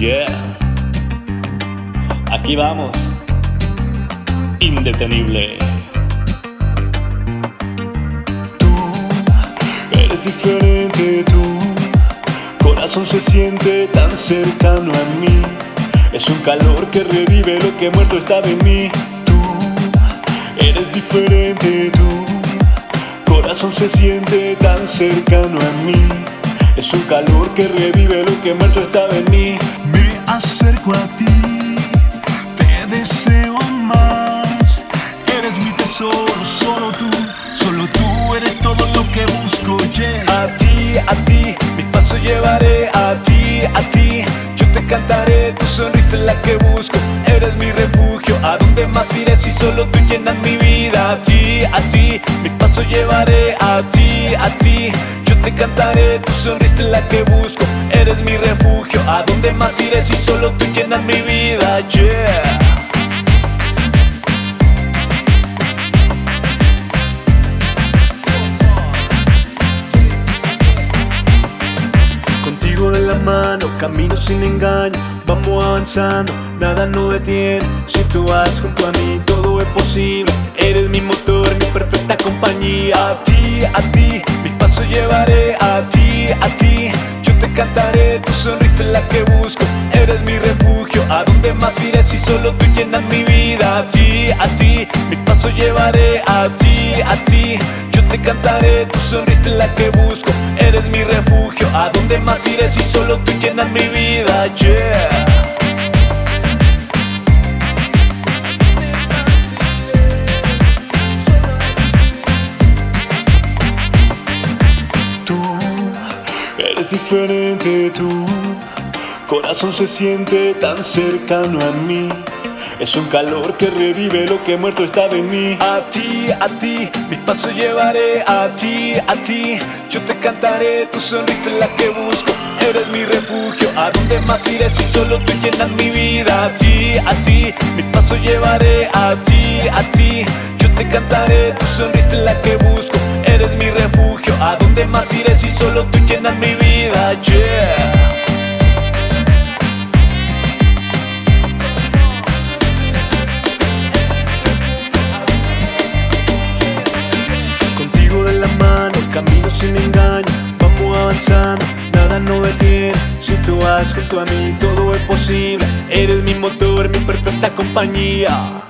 Yeah. Aquí vamos. Indetenible. Tú eres diferente, tú. Corazón se siente tan cercano a mí. Es un calor que revive lo que muerto estaba en mí. Tú eres diferente, tú. Corazón se siente tan cercano a mí. Es un calor que revive lo que muerto estaba en mí. A ti, te deseo más. Eres mi tesoro, solo tú, solo tú eres todo lo que busco. Yeah. A ti, a ti, mis pasos llevaré a ti, a ti. Yo te cantaré, tu sonrisa es la que busco. Eres mi refugio, ¿a dónde más iré si solo tú llenas mi vida? A ti, a ti, mis pasos llevaré a ti, a ti. Yo te cantaré, tu sonrisa es la que busco. Eres mi refugio, ¿a dónde más iré si solo tú llenas mi vida? Yeah. Contigo de la mano, camino sin engaño, vamos avanzando, nada nos detiene. Si tú vas junto a mí, todo es posible. Eres mi motor, mi perfecta compañía. A ti, a ti, mis pasos llevaré. A ti, a ti, yo te cantaré. Tu sonrisa la que busco, eres mi refugio. ¿A dónde más iré si solo tú llenas mi vida? A ti, a ti, mis pasos llevaré. A ti, a ti, yo te cantaré. Tu sonrisa es la que busco, eres mi refugio. ¿A dónde más iré si solo tú llenas mi vida? Yeah. Eres diferente, tú. Corazón se siente tan cercano a mí. Es un calor que revive lo que muerto estaba en mí. A ti, a ti, mis pasos llevaré. A ti, a ti, yo te cantaré. Tu sonrisa es la que busco. Eres mi refugio. ¿A dónde más iré si solo tú llenas mi vida? A ti, a ti, mis pasos llevaré. A ti, a ti, yo te cantaré. Tu sonrisa es la que busco. Eres mi refugio. ¿A dónde más iré si solo tú vas junto a mí, todo es posible. Eres mi motor, mi perfecta compañía.